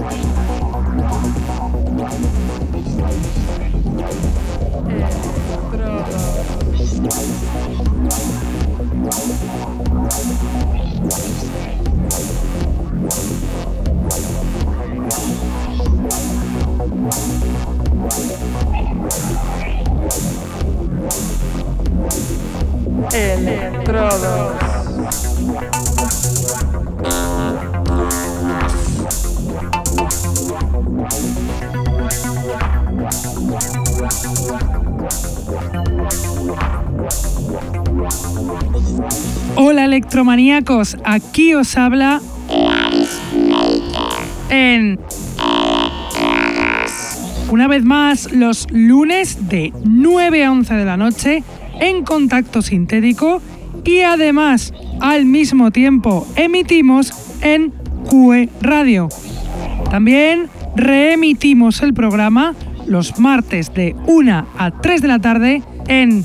Estrada. Electrodos. Electromaníacos, aquí os habla en una vez más los lunes de 9 a 11 de la noche en contacto sintético y además al mismo tiempo emitimos en QE Radio. También reemitimos el programa los martes de 1 a 3 de la tarde en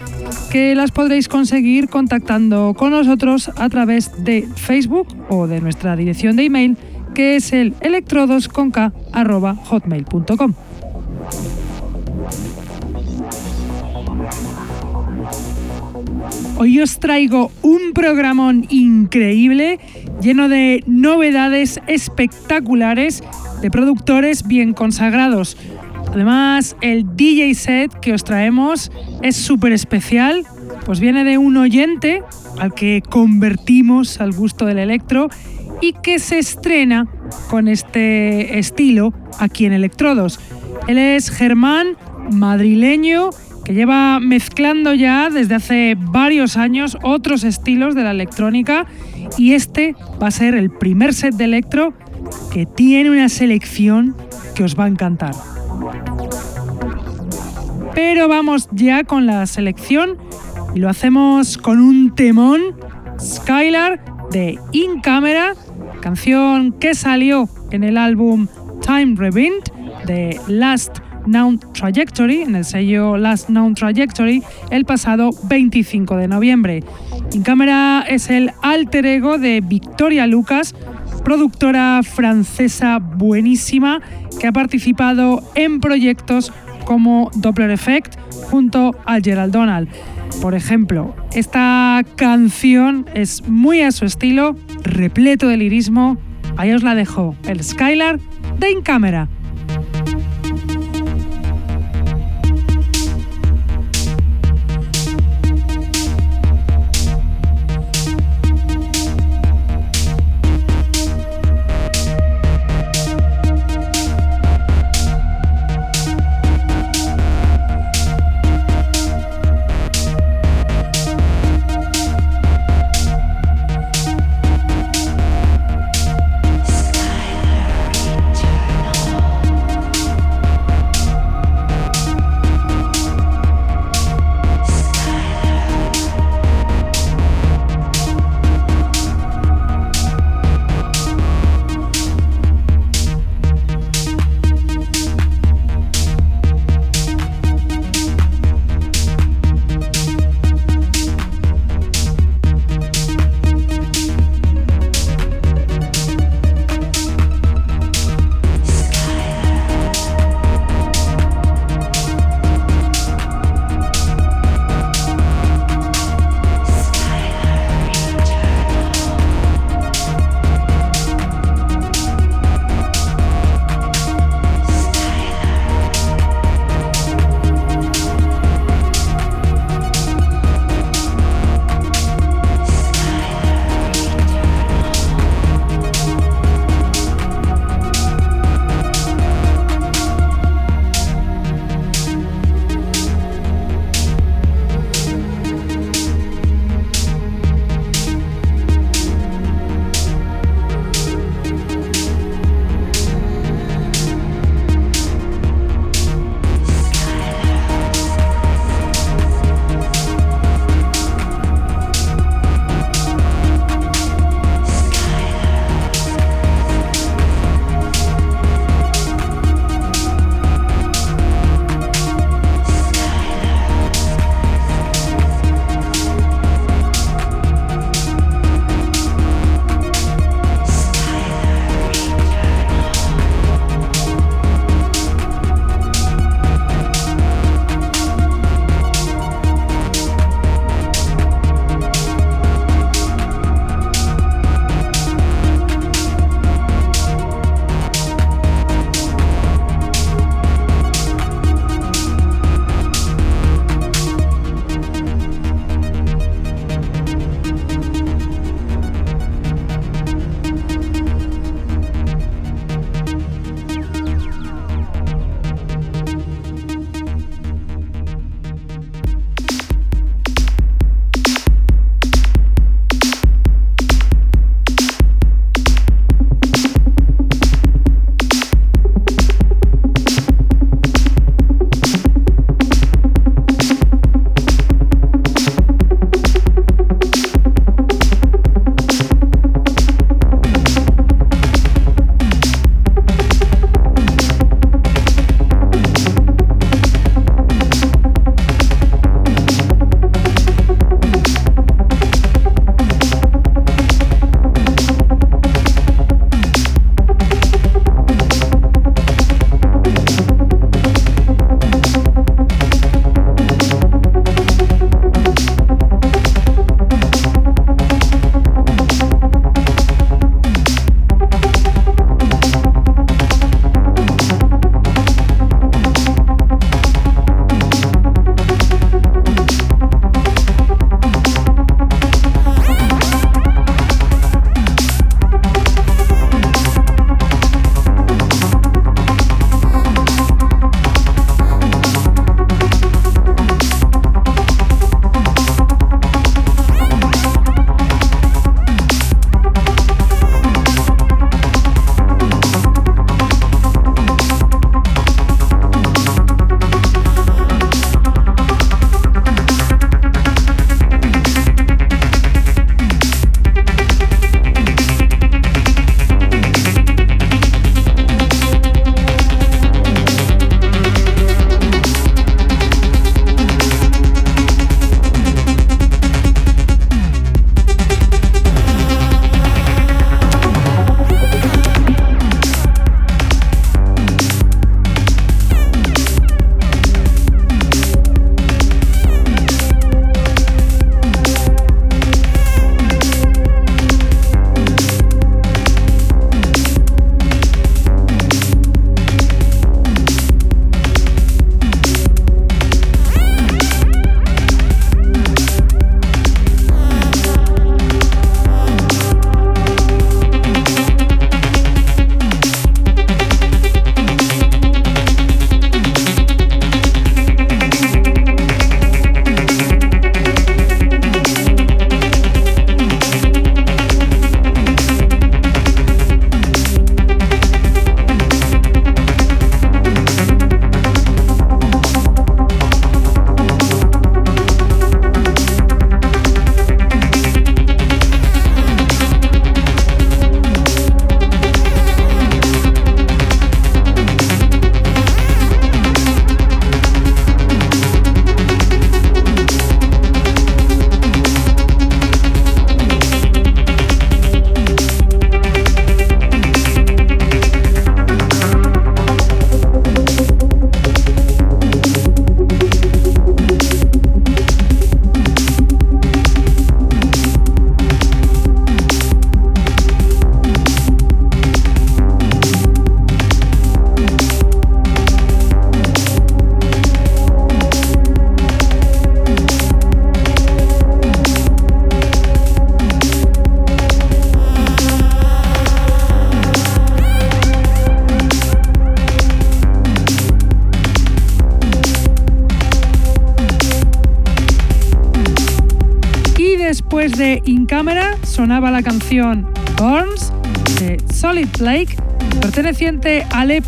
que las podréis conseguir contactando con nosotros a través de Facebook o de nuestra dirección de email que es el electrodosconk.hotmail.com. Hoy os traigo un programón increíble lleno de novedades espectaculares de productores bien consagrados. Además, el DJ set que os traemos es súper especial, pues viene de un oyente al que convertimos al gusto del electro y que se estrena con este estilo aquí en Electrodos. Él es Germán, madrileño, que lleva mezclando ya desde hace varios años otros estilos de la electrónica y este va a ser el primer set de electro que tiene una selección que os va a encantar. Pero vamos ya con la selección y lo hacemos con un temón, Skylar de In Camera, canción que salió en el álbum Time Rewind de Last Known Trajectory, en el sello Last Known Trajectory, el pasado 25 de noviembre. In Camera es el alter ego de Victoria Lucas, productora francesa buenísima que ha participado en proyectos como Doppler Effect junto a Gerald Donald. Por ejemplo, esta canción es muy a su estilo, repleto de lirismo. Ahí os la dejo, el Skylar de In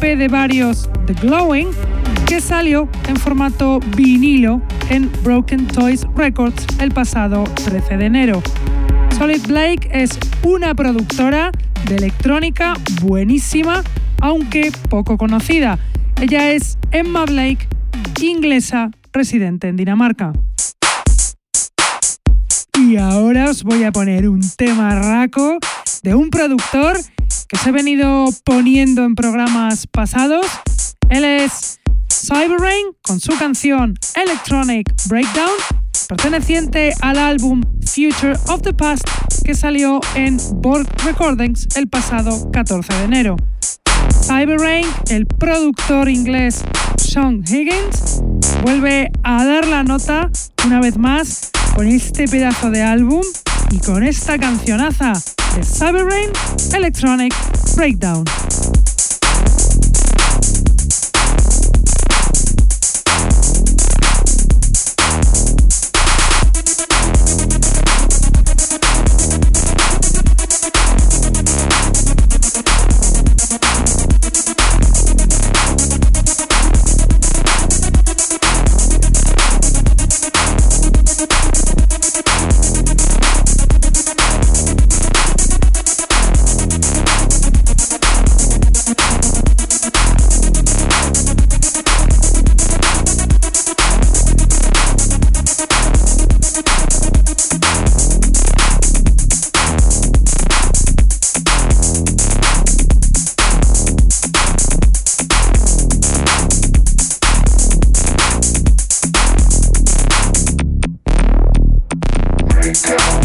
De varios The Glowing, que salió en formato vinilo en Broken Toys Records el pasado 13 de enero. Solid Blake es una productora de electrónica buenísima, aunque poco conocida. Ella es Emma Blake, inglesa residente en Dinamarca. Y ahora os voy a poner un tema raco de un productor que se ha venido poniendo en programas pasados. Él es Cyberrain con su canción Electronic Breakdown, perteneciente al álbum Future of the Past que salió en Borg Recordings el pasado 14 de enero. Cyberrain, el productor inglés Sean Higgins, vuelve a dar la nota una vez más con este pedazo de álbum y con esta cancionaza de Cyberrain Electronic Breakdown. Breakdown.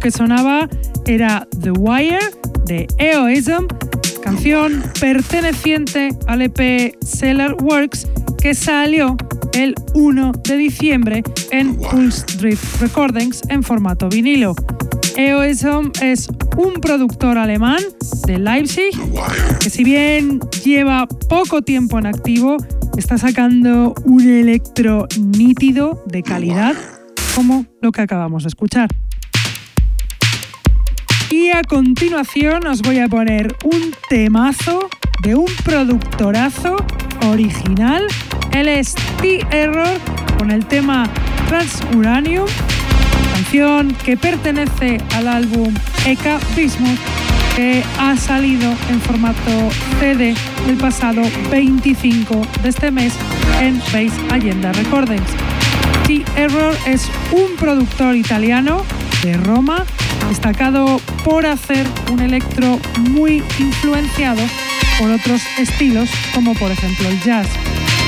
Que sonaba era The Wire de Eoism, canción perteneciente al EP Cellar Works que salió el 1 de diciembre en Pulse Drift Recordings en formato vinilo. Eoism es un productor alemán de Leipzig que si bien lleva poco tiempo en activo, está sacando un electro nítido de calidad como lo que acabamos de escuchar. A continuación os voy a poner un temazo de un productorazo original. Él es T-Error con el tema Transuranium, canción que pertenece al álbum Eka Bismuth que ha salido en formato CD el pasado 25 de este mes en Base Agenda Recordings. T-Error es un productor italiano de Roma destacado por hacer un electro muy influenciado por otros estilos como por ejemplo el jazz.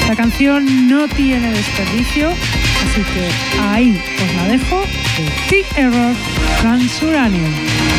La canción no tiene desperdicio, así que ahí os la dejo de T-Error Transuranium.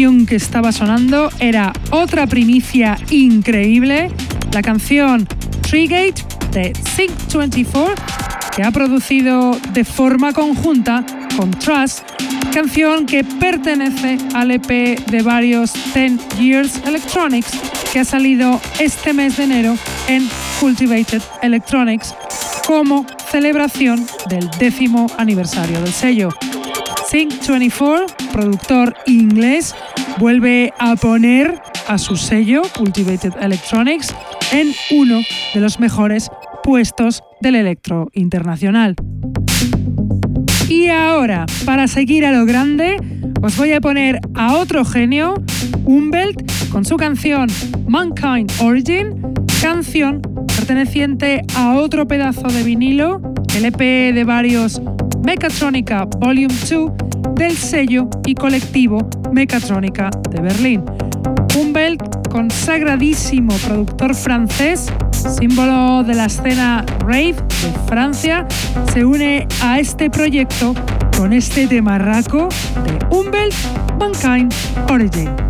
Canción que estaba sonando era otra primicia increíble, la canción Treegate de Sync24, que ha producido de forma conjunta con Trust, canción que pertenece al EP de varios 10 Years Electronics que ha salido este mes de enero en Cultivated Electronics como celebración del décimo aniversario del sello. Sync24, productor inglés, vuelve a poner a su sello Cultivated Electronics en uno de los mejores puestos del electro internacional. Y ahora, para seguir a lo grande, os voy a poner a otro genio, Umbelt, con su canción Mankind Origin, canción perteneciente a otro pedazo de vinilo, el EP de varios Mechatronica Volume 2 del sello y colectivo Mechatronica de Berlín. Umbelt, consagradísimo productor francés, símbolo de la escena rave de Francia, se une a este proyecto con este demarraco de Umbelt Mankind Origin.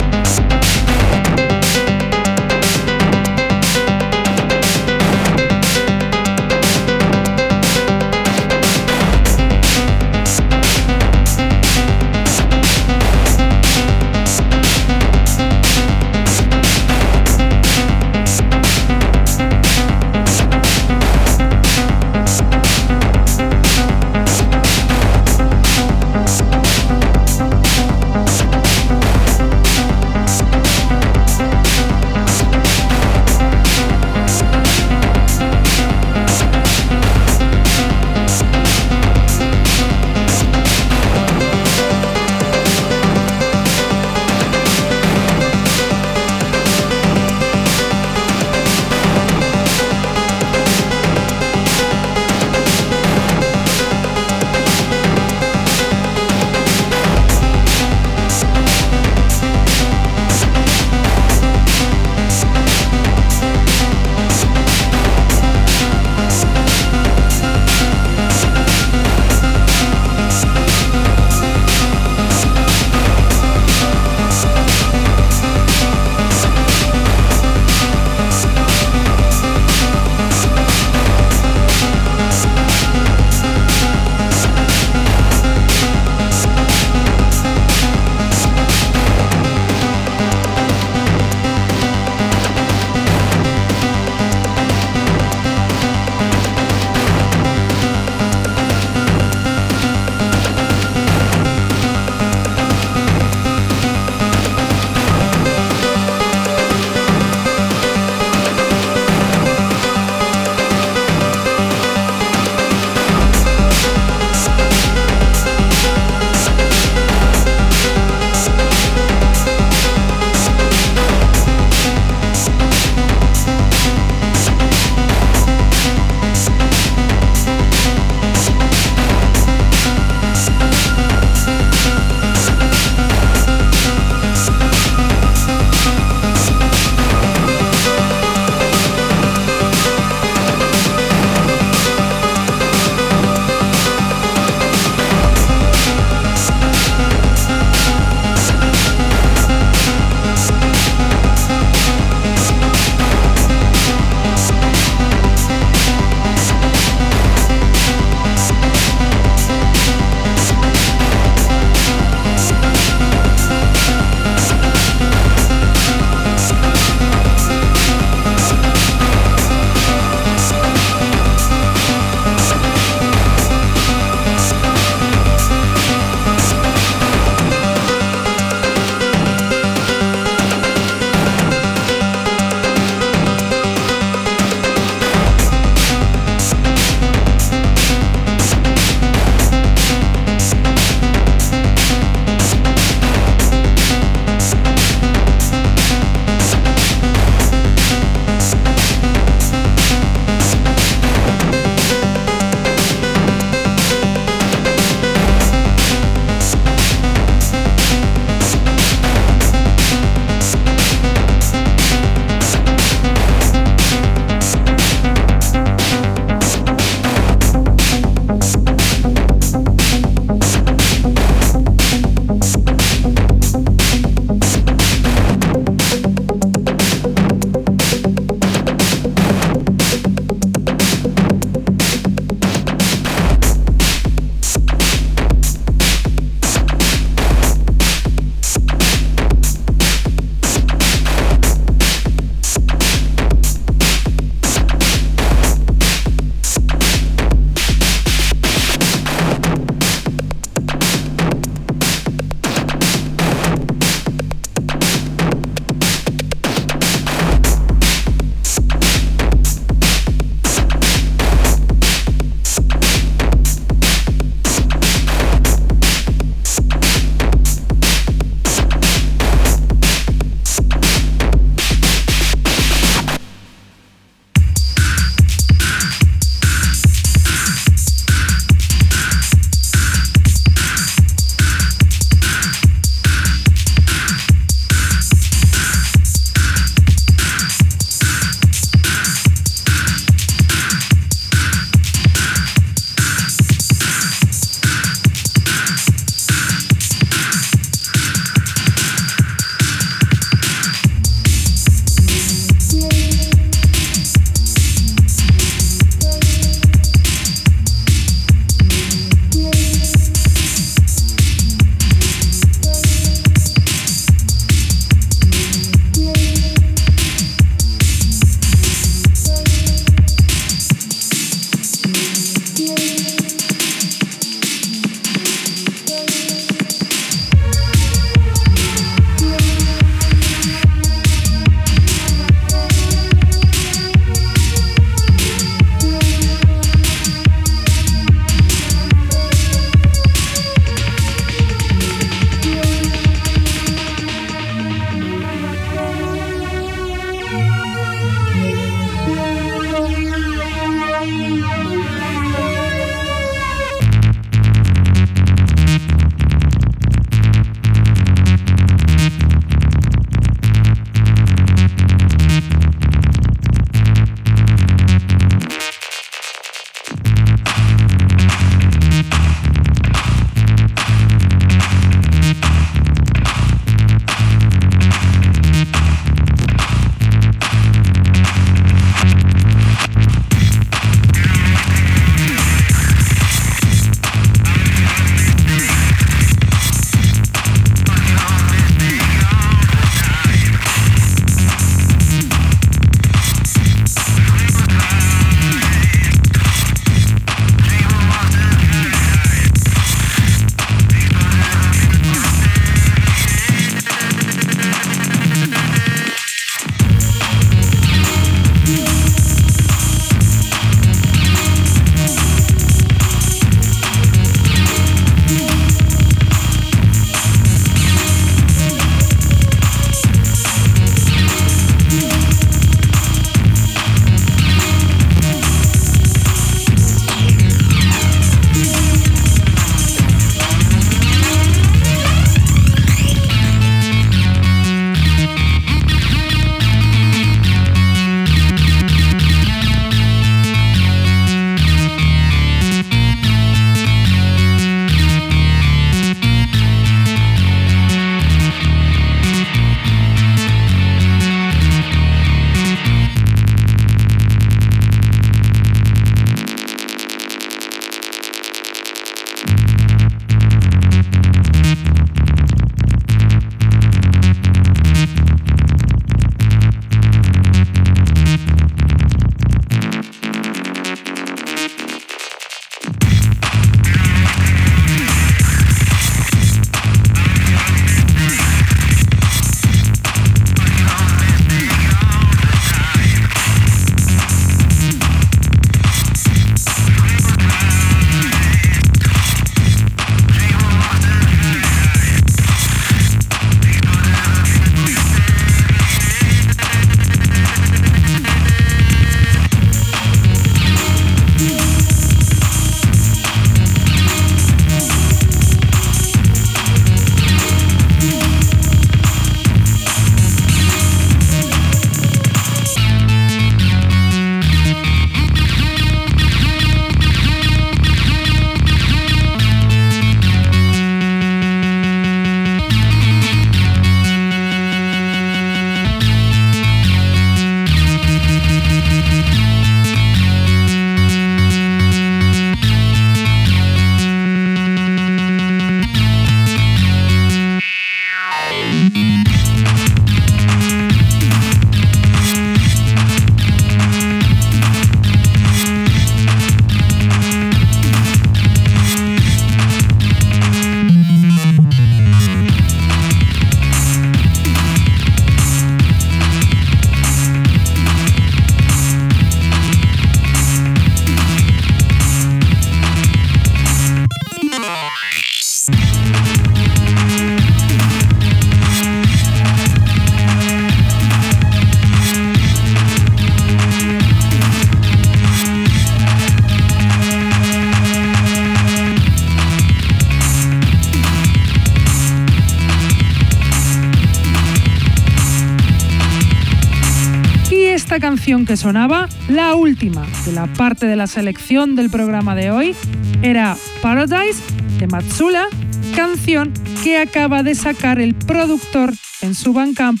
Que sonaba, la última de la parte de la selección del programa de hoy, era Paradise de Matsula, canción que acaba de sacar el productor en su Bandcamp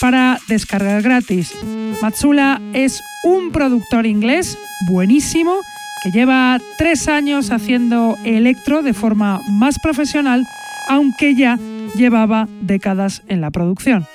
para descargar gratis. Matsula es un productor inglés buenísimo que lleva tres años haciendo electro de forma más profesional, aunque ya llevaba décadas en la producción.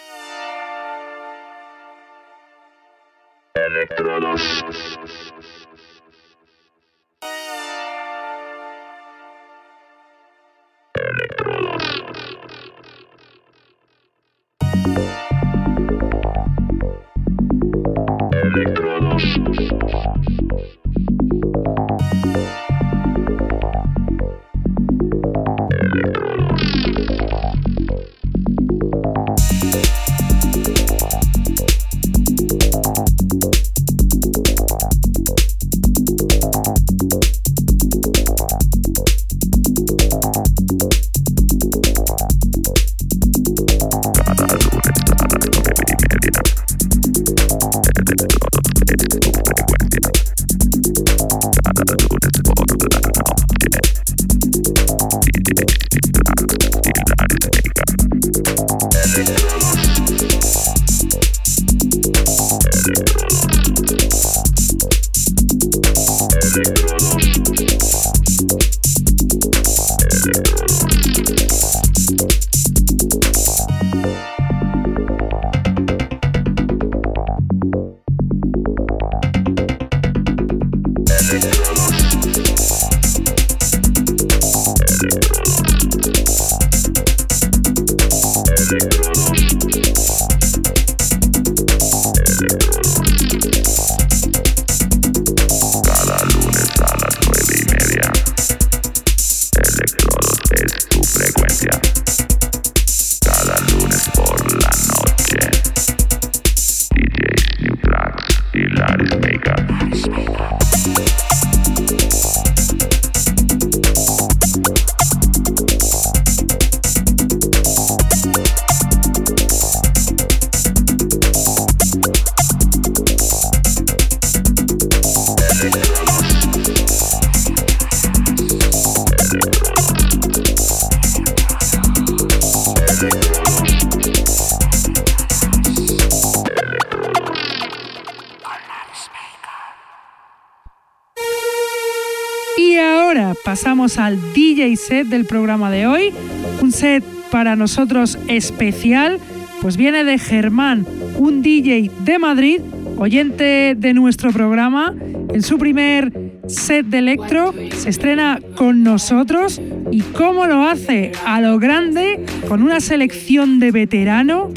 Al DJ set del programa de hoy. Un set para nosotros especial, pues viene de Germán, un DJ de Madrid, oyente de nuestro programa. En su primer set de electro se estrena con nosotros y cómo lo hace a lo grande con una selección de veterano.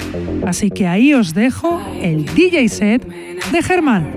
Así que ahí os dejo el DJ set de Germán.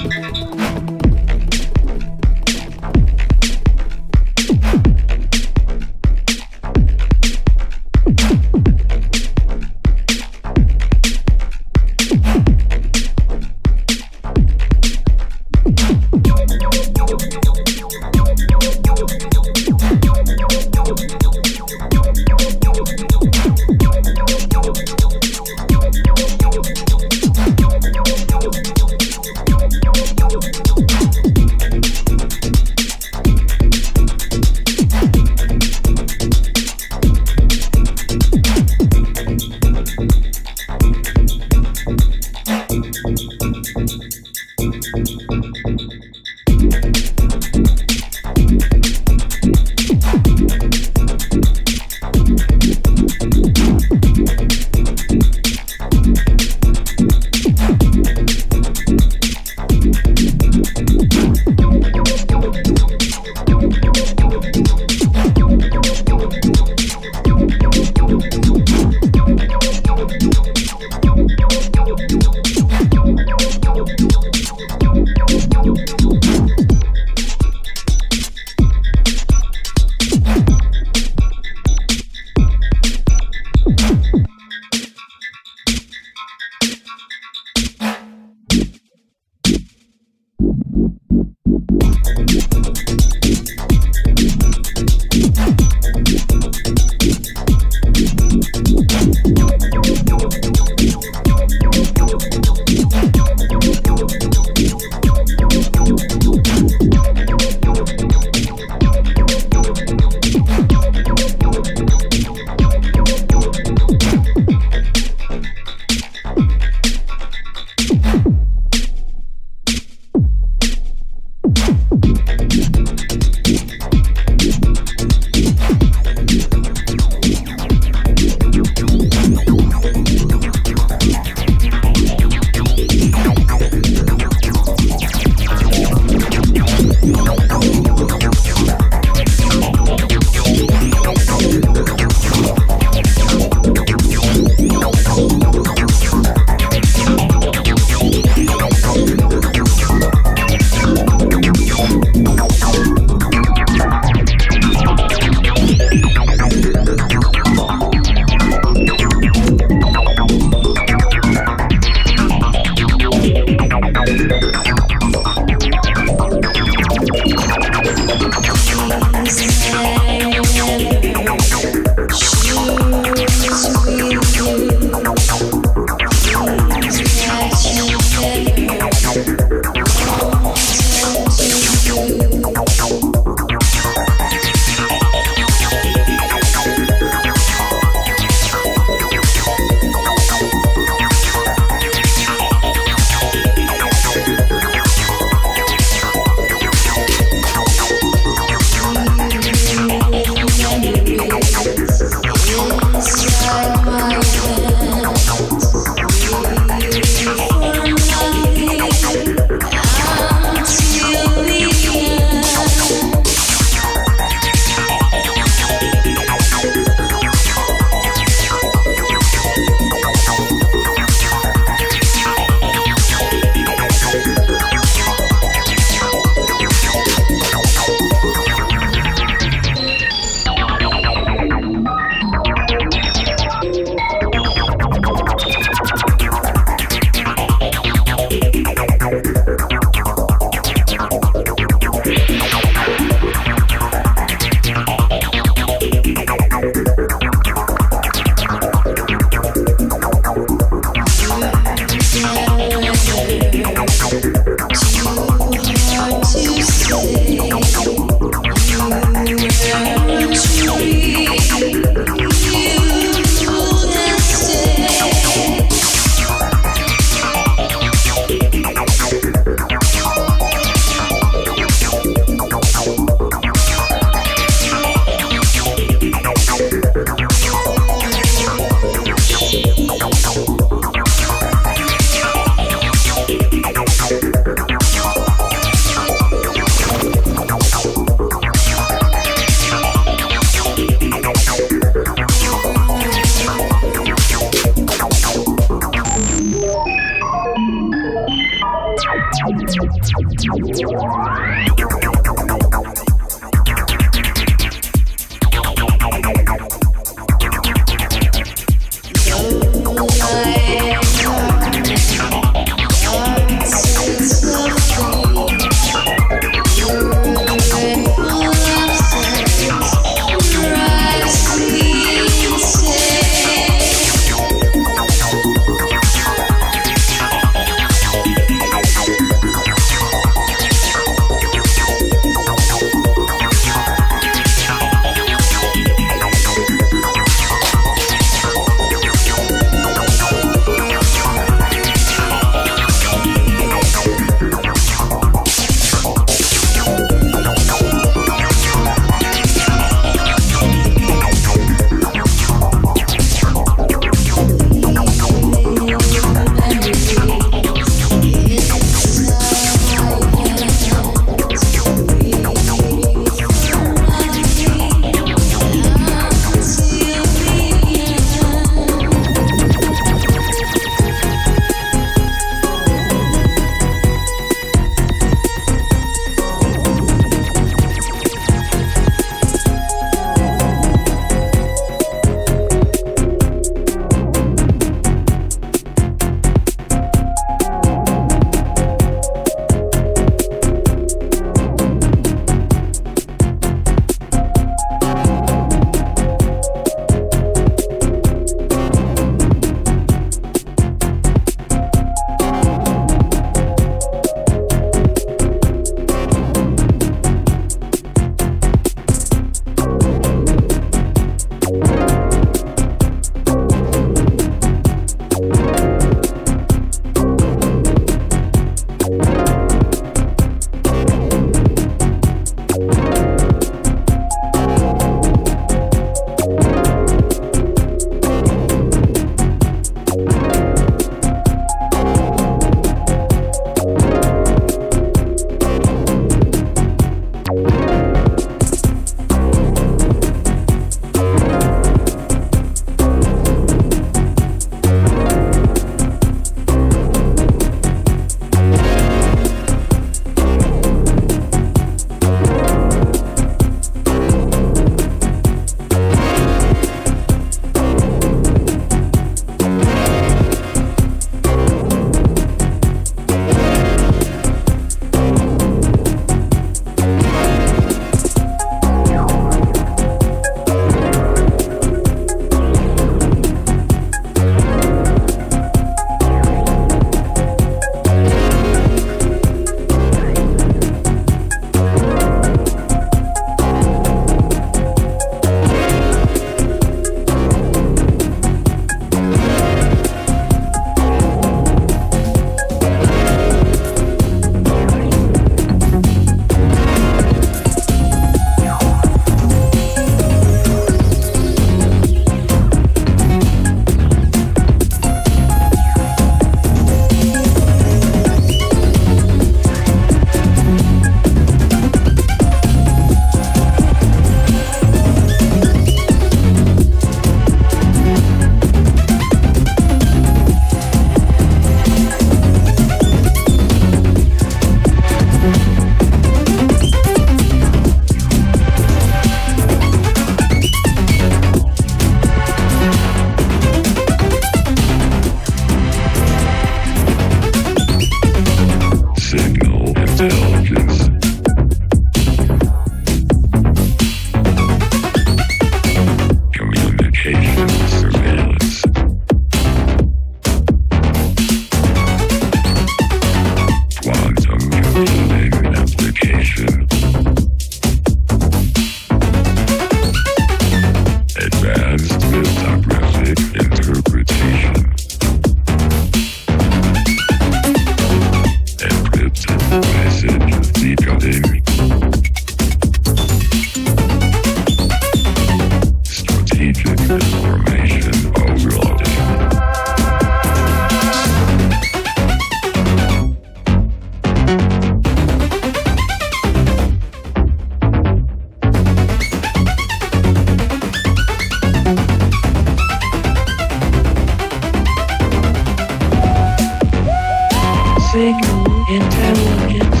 intelligence.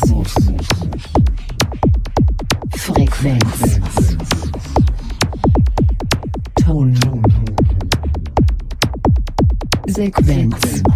Rhythmus. Frequenz. Ton. Sequenz.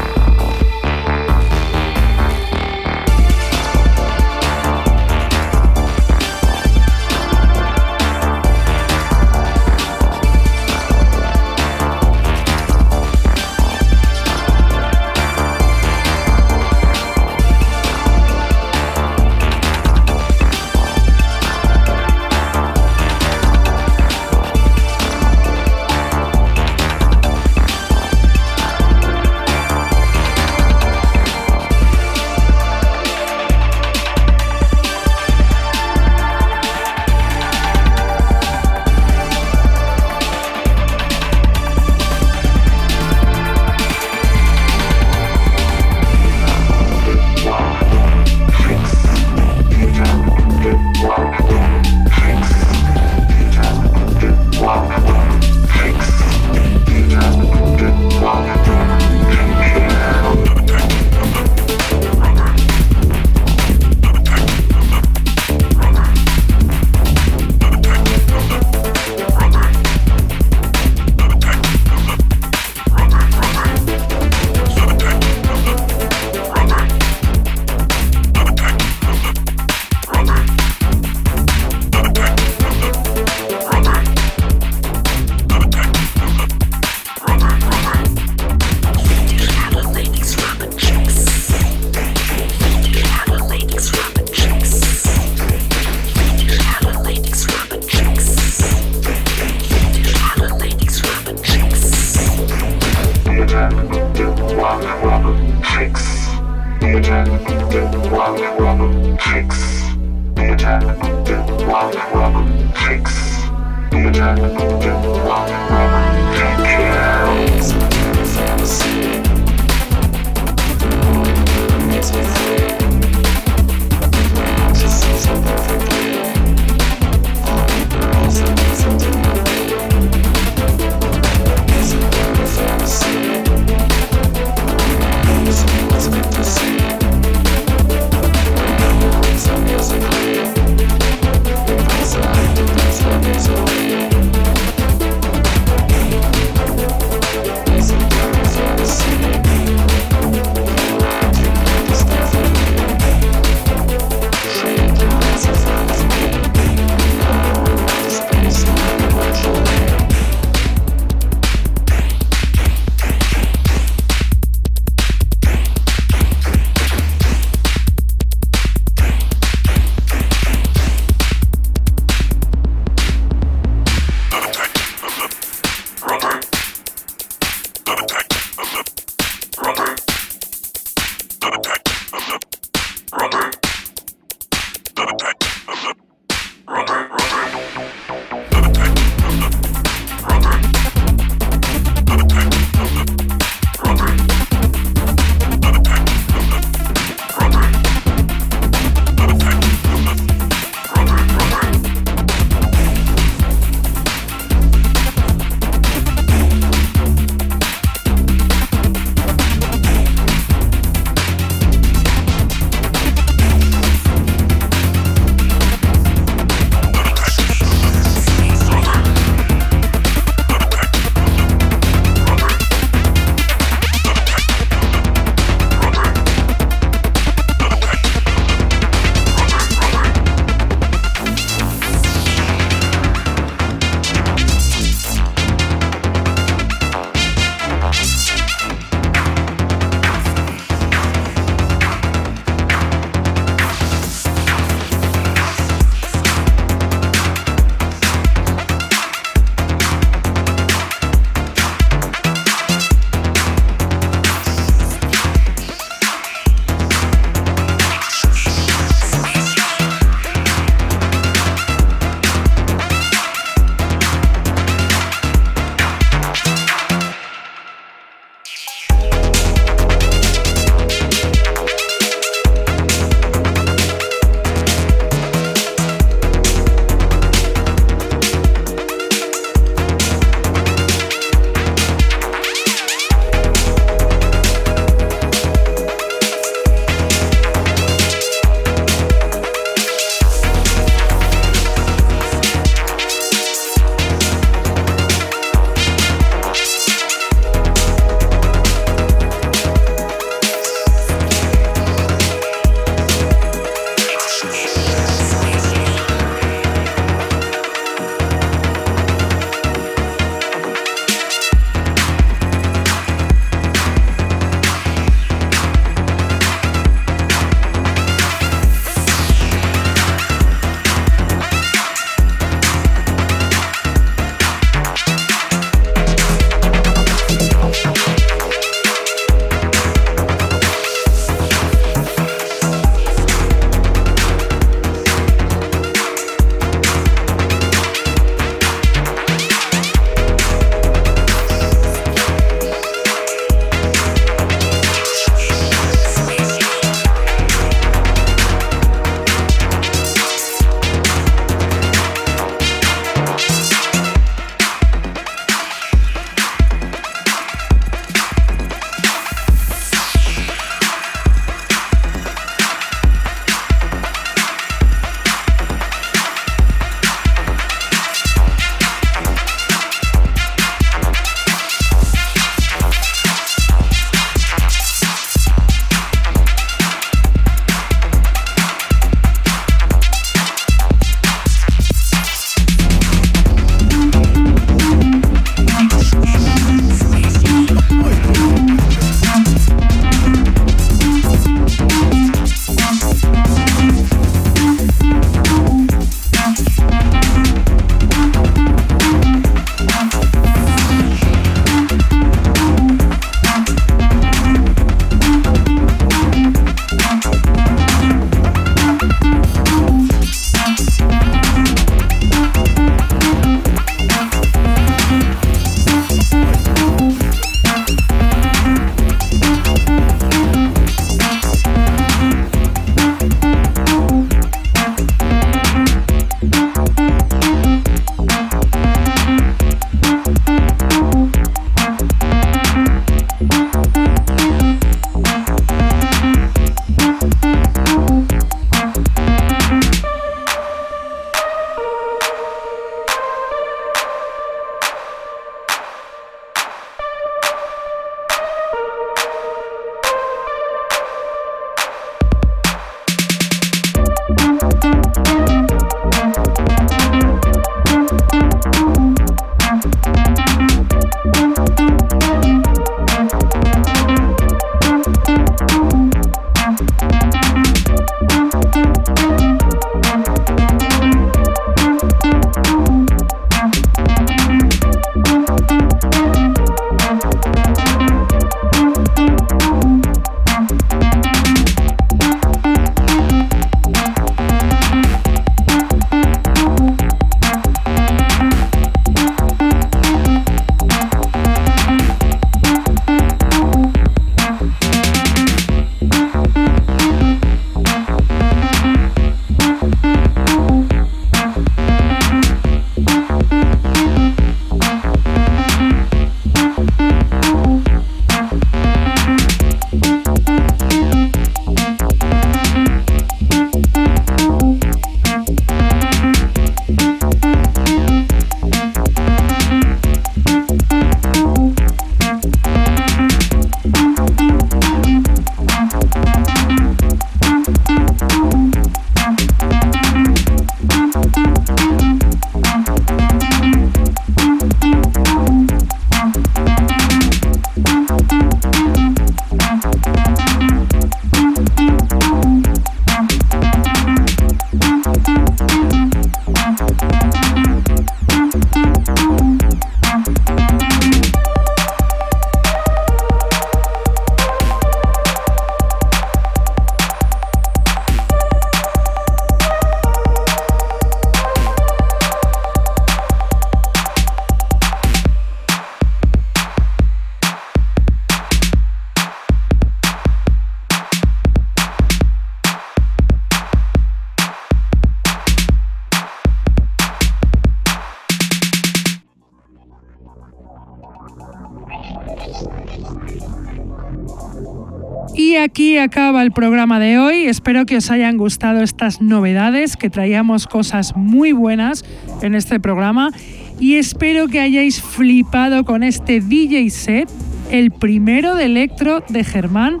Y aquí acaba el programa de hoy. Espero que os hayan gustado estas novedades, que traíamos cosas muy buenas en este programa. Y espero que hayáis flipado con este DJ set, el primero de electro de Germán,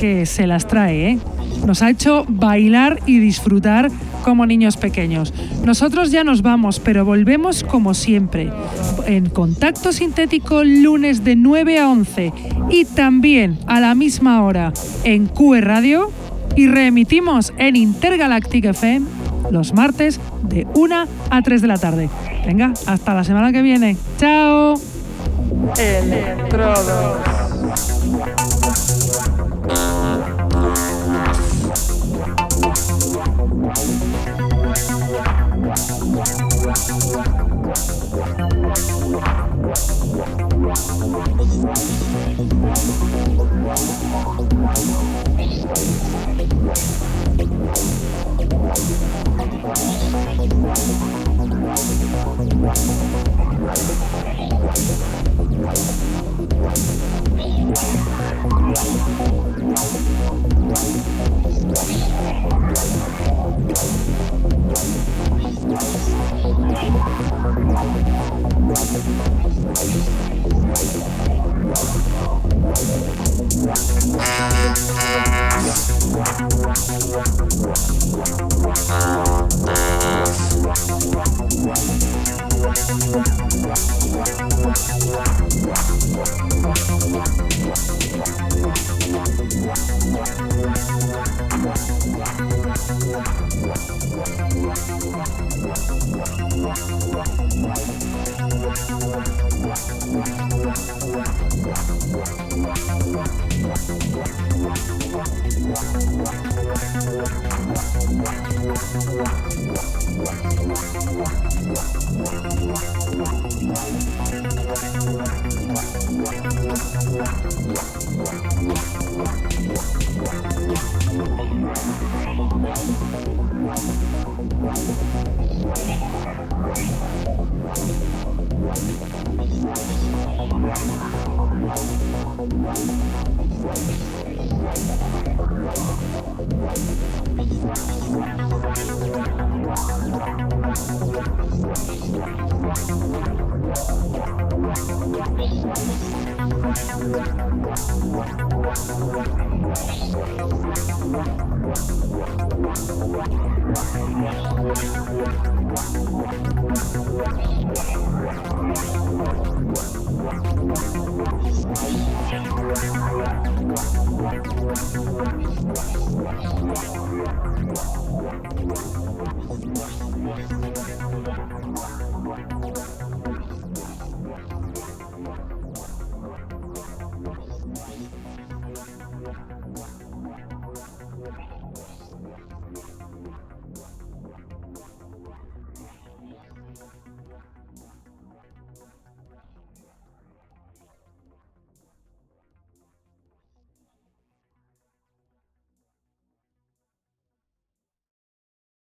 que se las trae, ¿eh? Nos ha hecho bailar y disfrutar como niños pequeños. Nosotros ya nos vamos, pero volvemos como siempre. En Contacto Sintético lunes de 9 a 11 y también a la misma hora en QE Radio y reemitimos en Intergalactic FM los martes de 1 a 3 de la tarde. Venga, hasta la semana que viene. ¡Chao! Thank Queen Rock.